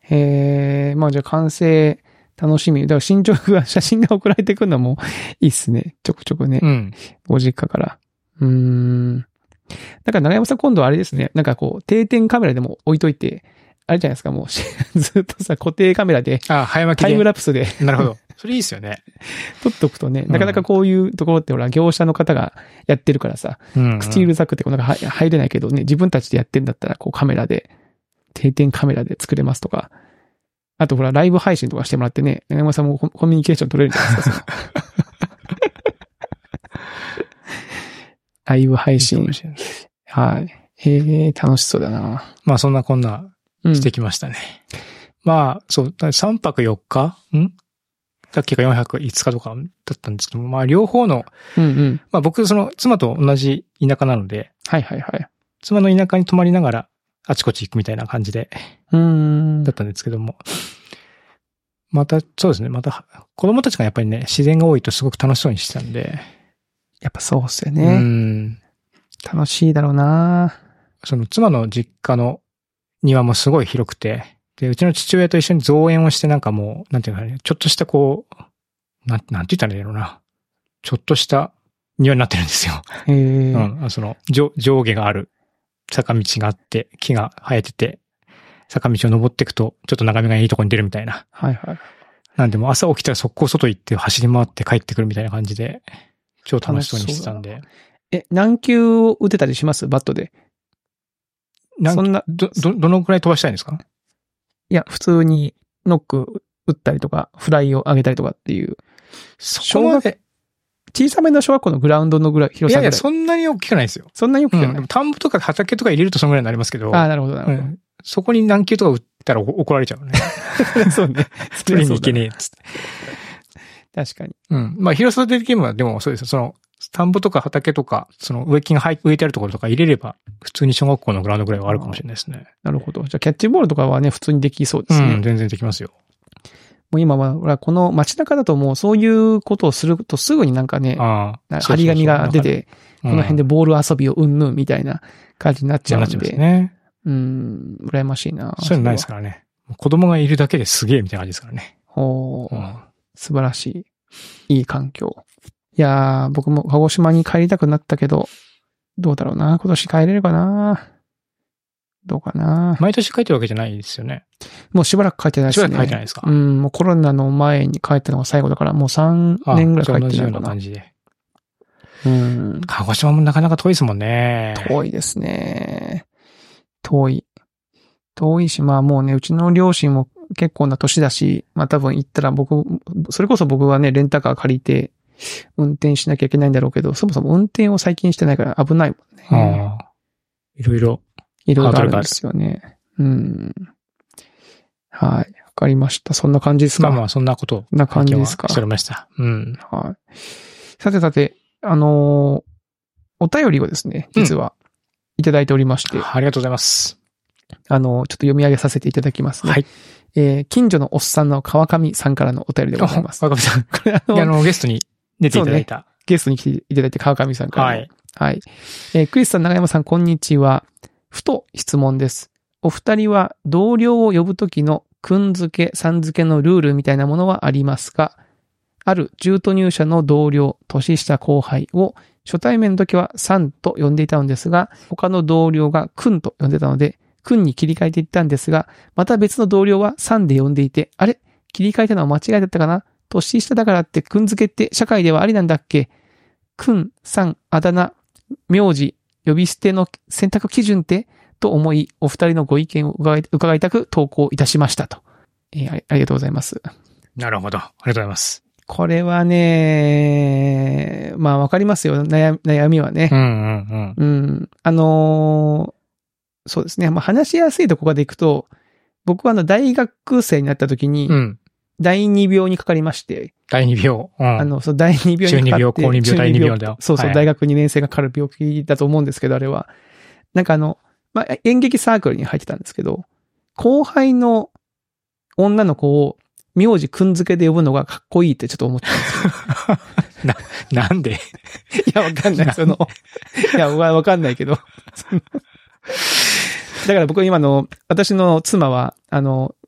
へえ、まあじゃあ完成楽しみ。だから進捗が、写真が送られてくるのもいいっすね。ちょくちょくね。うん。ご実家から。うーん。だから長山さん今度はあれですね。なんかこう、定点カメラでも置いといて、あれじゃないですか、もう、ずっとさ、固定カメラで、あ、早巻きで。タイムラプスでなるほど。それいいですよね。撮っとくとね、んなかなかこういうところってほら、業者の方がやってるからさ、うん。スチールザックってこうなんかは入れないけどね、自分たちでやってんだったら、こうカメラで、定点カメラで作れますとか。あとほら、ライブ配信とかしてもらってね、長山さんもココミュニケーション取れるじゃないですか。ライブ配信いいはい。ええ楽しそうだな。まあそんなこんなうん。してきましたね。まあ、そう、3泊4日？ん？さっきが4泊5日とかだったんですけども、まあ両方の、うんうん。まあ僕その妻と同じ田舎なので、はいはいはい。妻の田舎に泊まりながらあちこち行くみたいな感じで、うーんだ。ったんですけども。また、そうですね。また、子供たちがやっぱりね、自然が多いとすごく楽しそうにしてたんで。やっぱそうっすようね。ん。楽しいだろうなその妻の実家の庭もすごい広くて、で、うちの父親と一緒に造園をしてなんかもう、なんていうかね、ちょっとしたこう、なん、なんて言ったらいいんだろうな。ちょっとした庭になってるんですよ。へえ、うん。その、上上下がある坂道があって、木が生えてて、坂道を登っていくと、ちょっと眺めがいいところに出るみたいな。はいはい。なんでもう朝起きたら速攻外行って走り回って帰ってくるみたいな感じで、超楽しそうにしてたんで。え、何球を打てたりします？バットで。なんそんな、ど、ど、どのくらい飛ばしたいんですか？いや、普通にノック打ったりとか、フライを上げたりとかっていう、そこまで、小さめの小学校のグラウンドのぐらい、いやいや、広さぐらい。そそんなに大きくないですよ。んなに大きくうん。ない。でも田んぼとか畑とか入れるとそのぐらいになりますけど、ああ、なるほど、なるほうんそこに何球とか打ったらお怒られちゃうね。ど。そうね。取りに行けねえっつって。確かに。うん。まあ、広さ的にはでもそうですよ。その、田んぼとか畑とか、その植木が植えてあるところとか入れれば、普通に小学校のグラウンドぐらいはあるかもしれないですね。なるほど。じゃあ、キャッチボールとかはね、普通にできそうですね。うん、全然できますよ。もう今は、ほらこの街中だともうそういうことをするとすぐになんかね。張り紙が出て、この辺ででボール遊びをうんぬんみたいな感じになっちゃうんなっちゃいますで。ね。うん、羨ましいな。そういうのないですかからね。子供がいるだけですげえみたいな感じですからね。ほう、うん素晴らしい。いい環境。いやー、僕も鹿児島に帰りたくなったけど、どうだろうな。今年帰れるかな。どうかな。毎年帰ってるわけじゃないですよね。もうしばらく帰ってないですね。しばらく帰ってないですかうん、もうコロナの前に帰ったのが最後だから、もう3あ年ぐらい帰ってないかな。な感じで。うん。鹿児島もなかなか遠いですもんね。遠いですね。遠い。遠いし、まあもうね、うちの両親も結構な年だし、まあ多分行ったら僕、それこそ僕はね、レンタカー借りて、運転しなきゃいけないんだろうけど、そもそも運転を最近してないから危ないもんね。いろいろ。いろいろあるんですよね。うん。はい。わかりました。そんな感じですか？まあまあ、そんなことな感じですか？しておりました。うん。はい。さてさて、あのーお便りをですね、実は、いただいておりまして、ありがとうございます。あのーちょっと読み上げさせていただきますね。はい。えー近所のおっさんの川上さんからのお便りでございます。若林さん。これあの、ゲストに出ていただいた。ゲストに来ていただいて川上さんからの。はい。はい。えークリスさん、長山さん、こんにちは。ふと質問です。お二人は同僚を呼ぶときのくん付け、さん付けのルールみたいなものはありますか？ある中途入社の同僚、年下後輩を初対面の時はさんと呼んでいたのですが、他の同僚がくんと呼んでたので、くんに切り替えていったんですが、また別の同僚はさんで呼んでいて、あれ？切り替えたのは間違いだったかな？年下だからってくん付けって社会ではありなんだっけ？くん、さん、あだ名、名字、呼び捨ての選択基準って？と思い、お二人のご意見を伺いたく投稿いたしましたと。えーありがとうございます。なるほど。ありがとうございます。これはね、まあわかりますよ。悩悩みはねう。んうんうん。うん。あのーそうですね。まあ話しやすいところでいくと、僕はあの大学生になった時にう、ん。第二病にかかりまして、第二病。うん。あの、そう、第二病にかかって。中二病高二病中第二病だよそうそう、はい大学2年生がかかる病気だと思うんですけど、あれは。なんかあの、まあ、演劇サークルに入ってたんですけど、後輩の女の子を名字くんづけで呼ぶのがかっこいいってちょっと思ってたんですよ。なんで？いや、わかんない。その、いや、わわかんないけど。だから僕今の、私の妻は、あの、劇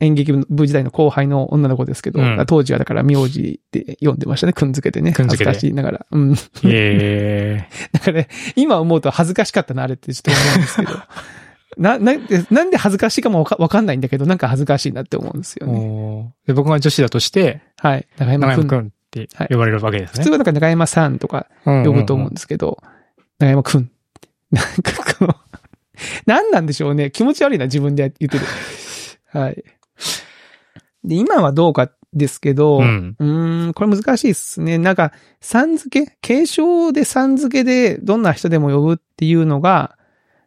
演劇部時代の後輩の女の子ですけど、うん当時はだから名字で読んでましたね、くんづけでね。くんづけで恥ずかしいながら。うん。ええ だからね、今思うと恥ずかしかったな、あれってちょっと思うんですけど。な、な、なんで恥ずかしいかもわかわかんないんだけど、なんか恥ずかしいなって思うんですよね。で僕が女子だとして、はい。中山くん。長山くんって呼ばれるわけですね。普通はなんか中山さんとか呼呼ぶと思うんですけど、中山くん。なんかこの、何なんでしょうね。気持ち悪いな、自分で言ってる。はい。で、今はどうかですけど、う。うんーん、これ難しいですね。なんか、さん付け？継承でさん付けでどんな人でも呼ぶっていうのが、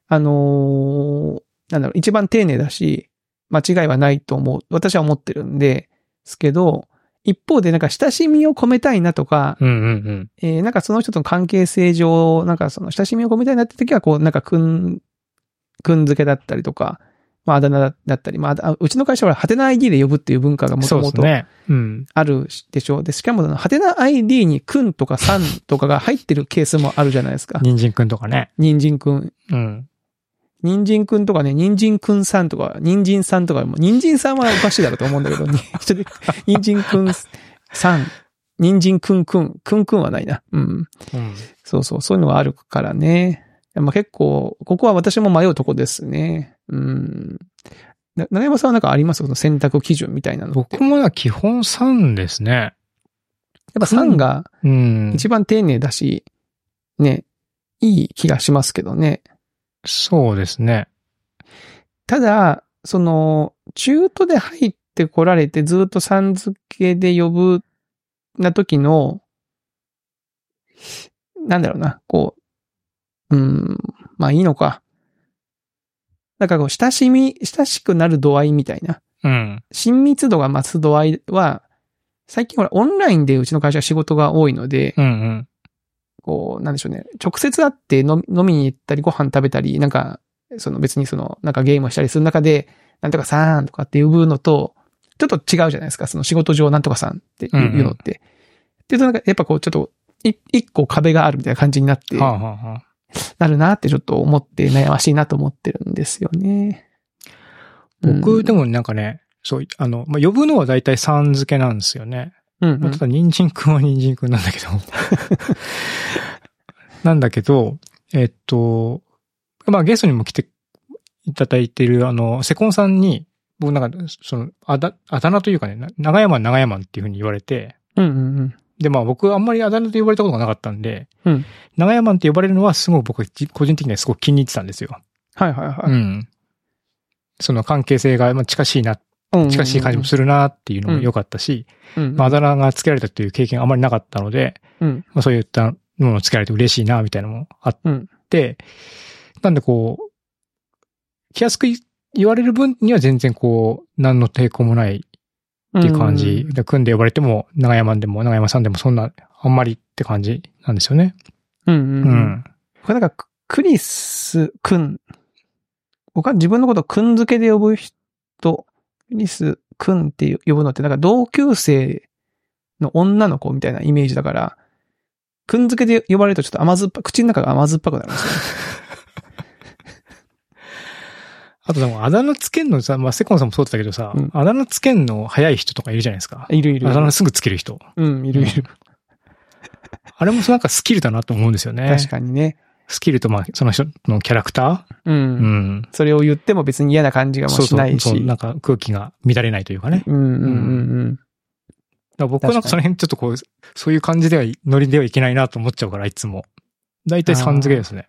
あのーなんだろう、一番丁寧だし、間違いはないと思う。私は思ってるんで、ですけど、一方でなんか親しみを込めたいなとか、うんうんうん。えーなんかその人との関係性上、なんかその親しみを込めたいなって時は、こう、なんかくん、くん付けだったりとか、まあ、あだ名だったり、まああ、うちの会社は、ハテナ ID で呼ぶっていう文化がもともと。あるでしょう。で、しかも、ハテナ ID にくんとかさんとかが入ってるケースもあるじゃないですか。人参くんとかね。人参くん。うん。人参くんとかね、人参くんさんとか、人参さんとかも、人参さんはおかしいだろうと思うんだけど、人参くんさん、人参くんくん、くんくんはないな。うん。うん。そうそう、そういうのがあるからね。まあ、結構、ここは私も迷うとこですね。うん。な長山さんはなんかあります？その選択基準みたいなの。僕もな、基本3ですね。やっぱ3がうん。一番丁寧だし、ね、いい気がしますけどね。そうですね。ただ、その、中途で入ってこられてずっとさん付けで呼ぶな時の、なんだろうな、こう、うん、まあいいのか。なんかこう、親しみ、親しくなる度合いみたいな。うん。親密度が増す度合いは、最近ほら、オンラインでうちの会社は仕事が多いので、うんうん。こう、なんでしょうね。直接会って飲み飲みに行ったり、ご飯食べたり、なんか、その別にその、なんかゲームをしたりする中で、なんとかさんとかって呼ぶのと、ちょっと違うじゃないですか。その仕事上なんとかさんっていうのって。っていうとなんか、やっぱこう、ちょっと、い一個壁があるみたいな感じになって、はあ、はあはあ、なるなってちょっと思って悩ましいなと思ってるんですよね。僕、でも、もなんかね、そう、あの、まあ、呼ぶのは大体さん付けなんですよね。うん、うんまあ、ただ、人参くんは人参くんなんだけど。なんだけど、えっと、まあ、ゲストにも来ていただいている、あの、セコンさんに、僕なんか、その、あだ、あだ名というかね、な長山長山っていうふうに言われて、うんうんうん。で、まあ僕あんまりあだ名で呼ばれたことがなかったんで、うん長山って呼ばれるのはすごく僕個人的にはすごく気に入ってたんですよ。はいはいはい。うん。その関係性がまあ近しいな、うん近しい感じもするなっていうのも良かったし、うんうん。まああだ名が付けられたっていう経験があまりなかったので、うん。まあそういったものを付けられて嬉しいなみたいなのもあって、なんでこう、気安く言われる分には全然こう、何の抵抗もないっていう感じ。で、組んで呼ばれても、長山でも長山さんでもそんな、あんまりって感じなんですよね。うんうんううん。ん。これなんか、クリスくん。僕は自分のことをくん付けで呼ぶ人、クリスくんって呼ぶのってなんか同級生の女の子みたいなイメージだから、くん付けで呼ばれるとちょっと甘酸っぱ、口の中が甘酸っぱくなるんですよね。あとでも、あだ名つけんのさ、まあ、セコンさんもそうだったけどさ、うんあだ名つけんの早い人とかいるじゃないですか。いるいる。あだ名すぐつける人。うん、いるいる。あれもなんかスキルだなと思うんですよね。確かにね。スキルと、まあ、その人のキャラクタう。ーうんん。それを言っても別に嫌な感じがもそうそうしないし。そう、なんか空気が乱れないというかね。うんうんうんうん。だ僕はなんかその辺ちょっとこう、そういう感じでは、ノリではいけないなと思っちゃうから、いつも。だいたいさん付けですね。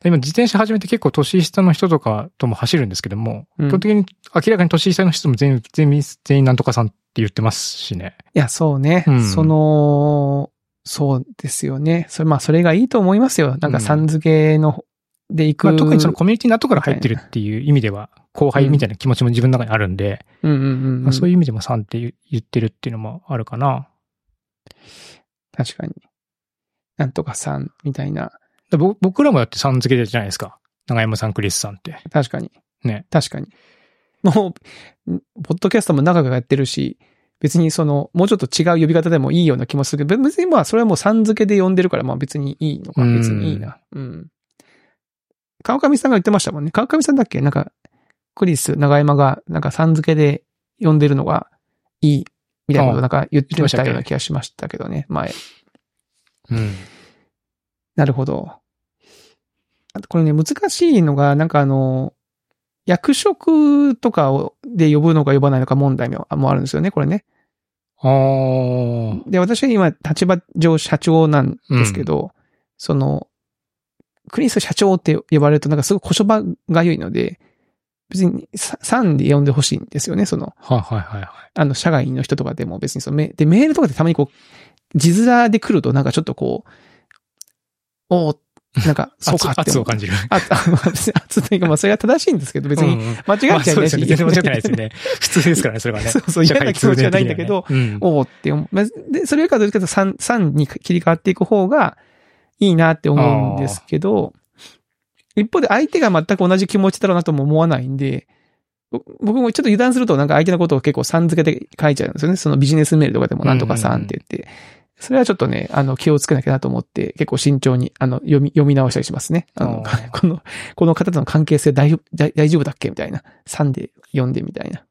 で今自転車始めて結構年下の人とかとも走るんですけども、うん基本的に明らかに年下の人も全員、全員、全員なんとかさんって言ってますしね。いや、そうね。うんその、そうですよね。それ、まあ、それがいいと思いますよ。なんか、うんさん付けの、で行く。まあ、特にそのコミュニティの後から入ってるっていう意味では、後輩みたいな気持ちも自分の中にあるんで、そういう意味でもさんって言言ってるっていうのもあるかな。確かに。なんとかさん、みたいな。僕らもだってさん付けじゃないですか。長山さん、クリスさんって。確かに。ね。確かに。もう、んポッドキャストも長くやってるし、別にその、もうちょっと違う呼び方でもいいような気もするけど、別にまあ、それはもうさん付けで呼んでるから、まあ別にいいのか、うん別にいいな。うん。川上さんが言ってましたもんね。川上さんだっけ？なんか、クリス、長山が、なんかさん付けで呼んでるのがいい、みたいなことなんか言ってましたような気がしましたけどね、前。うん。なるほど。あとこれね、難しいのが、なんかあの、役職とかを、で呼ぶのか呼ばないのか問題ももあるんですよね、これね。ああ。で、私は今、立場上社長なんですけど、その、クリス社長って呼ばれるとなんかすごい言葉が良いので、別にささんで呼んでほしいんですよね、その、はいはいはいはい。あの、社外の人とかでも別にそのメ、で、メールとかでたまにこう、字面で来るとなんかちょっとこう、おーなんか、そうか。圧を感じる。あ、あ、まあ別に圧というか、まあそれは正しいんですけど、別にうんうん間違っちゃいないし、うですよね。全然間違ってないですよね。普通ですからね、それがね。そうそう、嫌な気持ちはないんだけど、社会通念的にはね、おおって思う。まあで、それよりかどっちかというと3、3に切り替わっていく方がいいなって思うんですけど、一方で相手が全く同じ気持ちだろうなとも思わないんで、僕もちょっと油断するとなんか相手のことを結構さん付けで書いちゃうんですよね。そのビジネスメールとかでもなんとかさんって言って。それはちょっとね、あの、気をつけなきゃなと思って、結構慎重に、あの、読み、読み直したりしますね。あの この、この方との関係性大丈夫、大大丈夫だっけみたいな。3で読んでみたいな。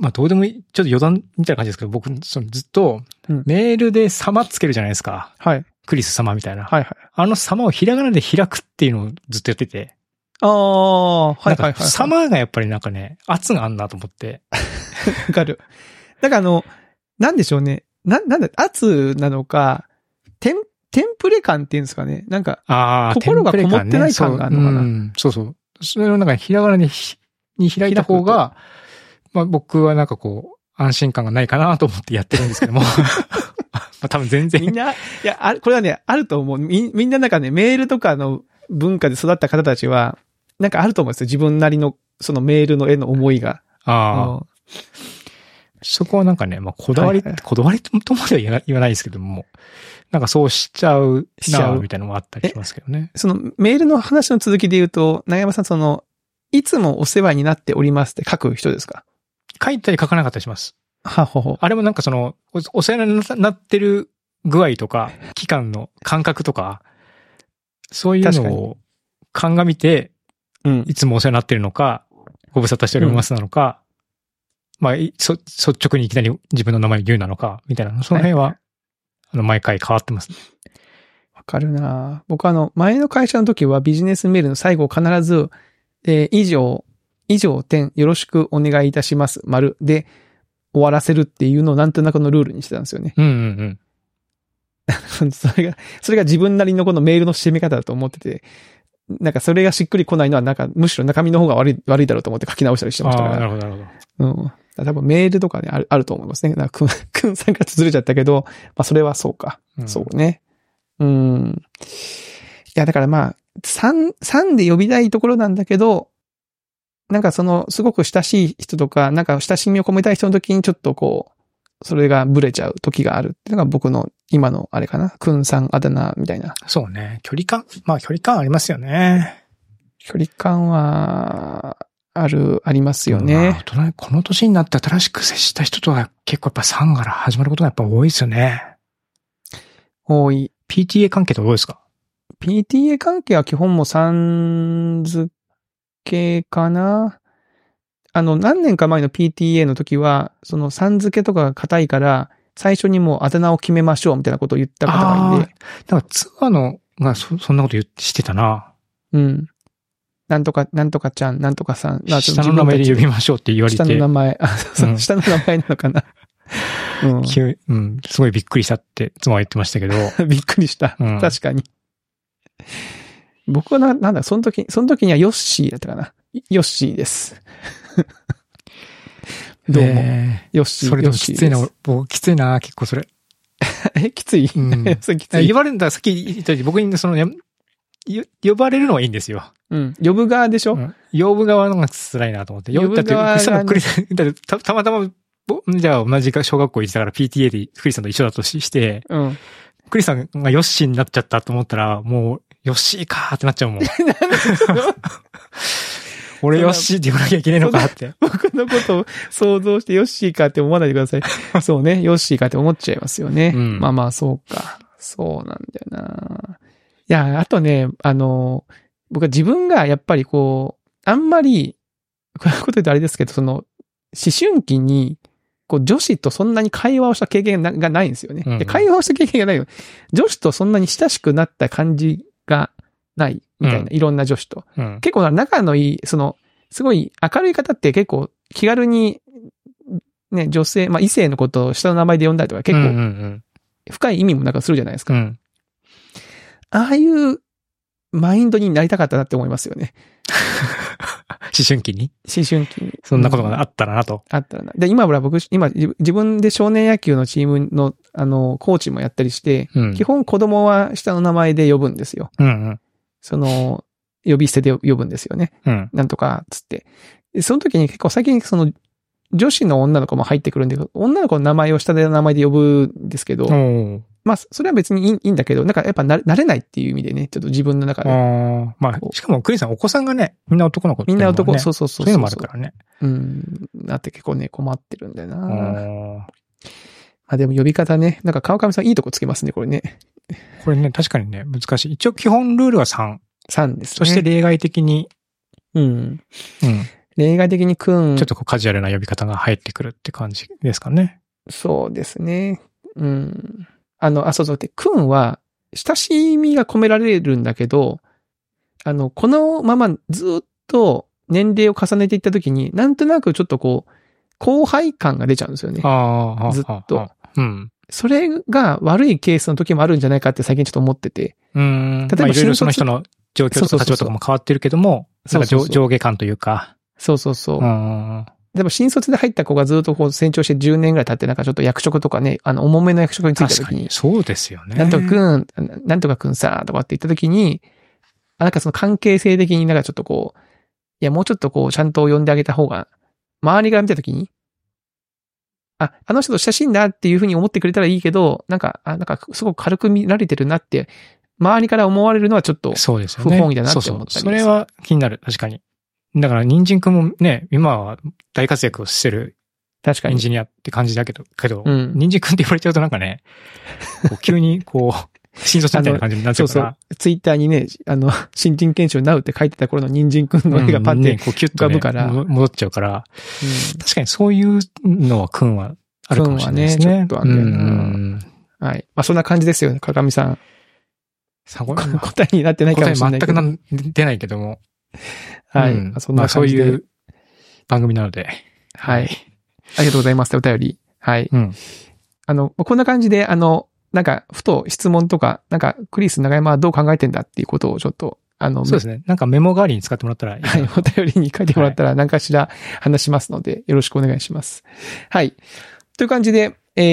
まあどうでもいい、ちょっと余談みたいな感じですけど、僕、そのずっとうん、メールで様つけるじゃないですか。はい。クリス様みたいな。はいはい。あの様をひらがなで開くっていうのをずっとやってて。ああ、はいはいはい、なんか様がやっぱりなんかね、圧があんなと思って。わかる。だからあの、なんでしょうね。な、なんだ、圧なのか、テン、テンプレ感っていうんですかね。なんか、心がこもってない感があるのかなそううんそうそう。それをなんかひらがなでひに開いた方が、まあ僕はなんかこう、安心感がないかなと思ってやってるんですけども。まあ多分全然みんな、いや、あれこれはね、あると思う。み、みんななんかね、メールとかの文化で育った方たちは、なんかあると思うんですよ。自分なりの、そのメールの絵の思いが。ああ、そこはなんかね、まあ、こだわり、はいはいこだわりとまでは言わない言わないですけども、なんかそうしちゃうな、しちゃうみたいなのもあったりしますけどね。そのメールの話の続きで言うと、長山さん、その、いつもお世話になっておりますって書く人ですか？書いたり書かなかったりします。はほほ。あれもなんかその、おお世話になってる具合とか、期間の感覚とか、そういうのを鑑みて、うん。いつもお世話になってるのか、ご無沙汰しておりますなのか、まあ、いそ、率直にいきなり自分の名前を言うなのか、みたいな、その辺は、あの、毎回変わってますね。わかるな僕あの、前の会社の時はビジネスメールの最後必ず、えー以上、以上点よろしくお願いいたします、丸で終わらせるっていうのをなんとなくのルールにしてたんですよね。うんうんうん。それが、それが自分なりのこのメールの締め方だと思ってて、なんかそれがしっくりこないのはなんかむしろ中身の方が悪い、悪いだろうと思って書き直したりしてましたから。なるほど、なるほど。うん。多分メールとかね、ある、あると思いますね。なんか、くん、くんさんがずれちゃったけど、まあそれはそうか。うんそうね。うん。いや、だからまあ、3、3で呼びたいところなんだけど、なんかその、すごく親しい人とか、なんか親しみを込めたい人の時にちょっとこう、それがブレちゃう時があるっていうのが僕の今のあれかな。くんさんあだ名みたいな。そうね。距離感、まあ距離感ありますよね。距離感は、ある、ありますよまあね。大人この年になって新しく接した人とは結構やっぱ3から始まることがやっぱ多いですよね。多い。PTA 関係とかどうですか？PTA 関係は基本もさん付けかな。あの、何年か前の PTA の時は、そのさん付けとかが硬いから、最初にもうあだ名を決めましょうみたいなことを言った方がいて、なんかツアーのがそそんなこと言ってしてたな。うん。なんとか、なんとかちゃん、なんとかさん、まあ下の名前で呼びましょうって言われて。下の名前、あ、そううん下の名前なのかな。うん。急うん、すごいびっくりしたって妻は言ってましたけど。びっくりした。うん確かに。僕はな、なんだ、その時、その時にはヨッシーだったかな。ヨッシーです。どうも。えヨッシー。ーそれでもきついな僕きついな、結構それ。え、きつい、うん それきつい言。われるんだ、さっき言ったように僕にその、やよ呼ばれるのはいいんですよ。うん。呼ぶ側でしょ、うん呼ぶ側のが辛いなと思って。呼ぶだってクリスたたまたま、ぼじゃあ同じか小学校行ってたから PTA でクリスさんと一緒だとしして、うん。クリスさんがヨッシーになっちゃったと思ったら、もう、ヨッシーかーってなっちゃうもん。俺ヨッシーって言わなきゃいけないのかって。僕のことを想像してヨッシーかって思わないでください。そうね。ヨッシーかって思っちゃいますよね。うんまあまあ、そうか。そうなんだよな。いや、あとね、あの、僕は自分がやっぱりこう、あんまり、こういうこと言うとあれですけど、その、思春期に、こう、女子とそんなに会話をした経験ががないんですよね。うんうんで会話をした経験がないよ。女子とそんなに親しくなった感じがない、みたいな、ういろんな女子と。うん。結構な仲のいい、その、すごい明るい方って結構気軽に、ね、女性、まあ異性のことを下の名前で呼んだりとか結構ん深い意味もなんかするじゃないですか。うん。うん。ああいうマインドになりたかったなって思いますよね。思春期に？思春期に。そんなことうんがあったらなと。あったらな。で、今ほら僕、今自自分で少年野球のチームの、あの、コーチもやったりして、うん。基本子供は下の名前で呼ぶんですよ。うんうん。その、呼び捨てで呼ぶんですよね。うん。なんとか、つって。でその時に結構最近その、女子の女の子も入ってくるんで、女の子の名前を下で名前で呼ぶんですけど、おまあ、それは別にいいんだけど、なんかやっぱな慣れないっていう意味でね、ちょっと自分の中で。まあ、しかもクリスさんお子さんがね、みんな男の子みんな男、そうそうそうそういうのもあるからね。うん。だって結構ね、困ってるんだよな。あでも呼び方ね、なんか川上さんいいとこつけますね、これね。これね、確かにね、難しい。一応基本ルールは3。3ですね。そして例外的に、うん。うん。例外的にくん。ちょっとこうカジュアルな呼び方が入ってくるって感じですかね。そうですね。うん。あの、あ、そうそう。で、くんは、親しみが込められるんだけど、あの、このままずっと年齢を重ねていったときに、なんとなくちょっとこう、後輩感が出ちゃうんですよね。ああ、ずっと。うん。それが悪いケースの時もあるんじゃないかって最近ちょっと思ってて。うん。例えばまあいろいろその人の状況とか立場とかも変わってるけども、そうそうそう上上下感というか。そうそうそう。うん。でも新卒で入った子がずっとこう成長して10年ぐらい経ってなんかちょっと役職とかね、あの、重めの役職についた時に確かに。、そうですよね。なんとかくん、なんとかくんさ、とかって言った時に、あなんかその関係性的になんかちょっとこう、いや、もうちょっとこう、ちゃんと呼んであげた方が、周りが見た時に、あ、あの人と親しいんだっていうふうに思ってくれたらいいけど、なんか、あ、なんか、すごく軽く見られてるなって、周りから思われるのはちょっと、そうですよね。不本意だなって思ったりそうそれは気になる。確かに。だから、人参くんもね、今は大活躍をしてるエン確かに。ジニアって感じだけど、けど、うん人参くんって言われちゃうとなんかね、こう急にこう、新卒みたいな感じになっちゃそううから。そう。ツイッターにね、あの、新人研修ナウって書いてた頃の人参くんの絵がパッて、うんね、こうキュッと、ね、浮かぶからも戻っちゃうから、うん確かにそういうのはくんはあるかもしれないですね。ねちょっとあんだよなうんはい。まあ、そんな感じですよね、鏡さん。答えになってないか答えもしれないけど。全くなん出ないけども。はい。うんまあそんまあそうな感じで。いう番組なので。はい。ありがとうございます、お便り。はい。うん。あの、こんな感じで、あの、なんか、ふと質問とか、なんか、クリス長山はどう考えてんだっていうことをちょっと、あの、そうですね。なんかメモ代わりに使ってもらったらいい。はい、お便りに書いてもらったら何かしら話しますので、よろしくお願いします。はい。という感じで、えー、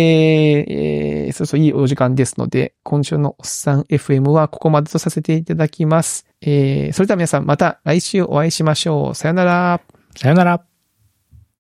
えー、そうそう、いいお時間ですので、今週のおっさん FM はここまでとさせていただきます。えー、それでは皆さんまた来週お会いしましょう。さよなら。さよなら。